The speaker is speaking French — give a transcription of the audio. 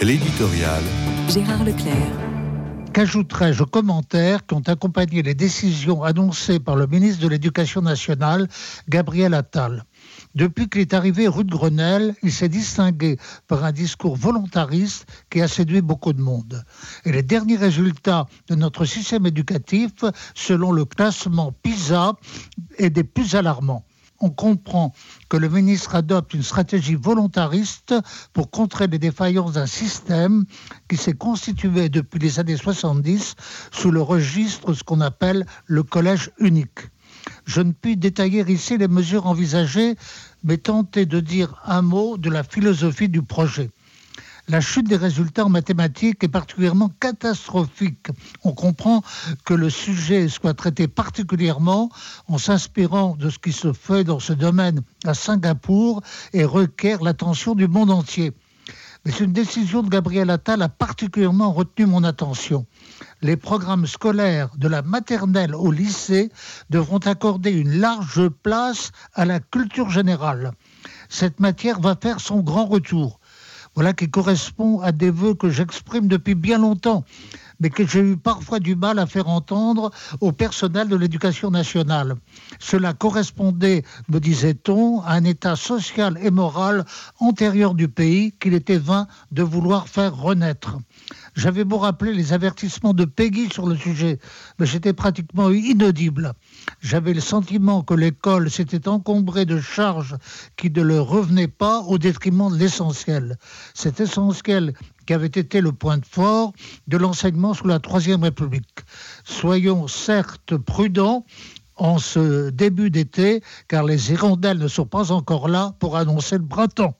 L'éditorial. Gérard Leclerc. Qu'ajouterais-je aux commentaires qui ont accompagné les décisions annoncées par le ministre de l'Éducation nationale, Gabriel Attal? Depuis qu'il est arrivé rue de Grenelle, il s'est distingué par un discours volontariste qui a séduit beaucoup de monde. Et les derniers résultats de notre système éducatif, selon le classement PISA, est des plus alarmants on comprend que le ministre adopte une stratégie volontariste pour contrer les défaillances d'un système qui s'est constitué depuis les années 70 sous le registre de ce qu'on appelle le collège unique. Je ne puis détailler ici les mesures envisagées, mais tenter de dire un mot de la philosophie du projet. La chute des résultats en mathématiques est particulièrement catastrophique. On comprend que le sujet soit traité particulièrement en s'inspirant de ce qui se fait dans ce domaine à Singapour et requiert l'attention du monde entier. Mais une décision de Gabriel Attal a particulièrement retenu mon attention. Les programmes scolaires de la maternelle au lycée devront accorder une large place à la culture générale. Cette matière va faire son grand retour. Voilà qui correspond à des vœux que j'exprime depuis bien longtemps, mais que j'ai eu parfois du mal à faire entendre au personnel de l'éducation nationale. Cela correspondait, me disait-on, à un état social et moral antérieur du pays qu'il était vain de vouloir faire renaître. J'avais beau rappeler les avertissements de Peggy sur le sujet, mais j'étais pratiquement inaudible. J'avais le sentiment que l'école s'était encombrée de charges qui ne leur revenaient pas au détriment de l'essentiel. Cet essentiel qui avait été le point fort de l'enseignement sous la Troisième République. Soyons certes prudents en ce début d'été, car les hirondelles ne sont pas encore là pour annoncer le printemps.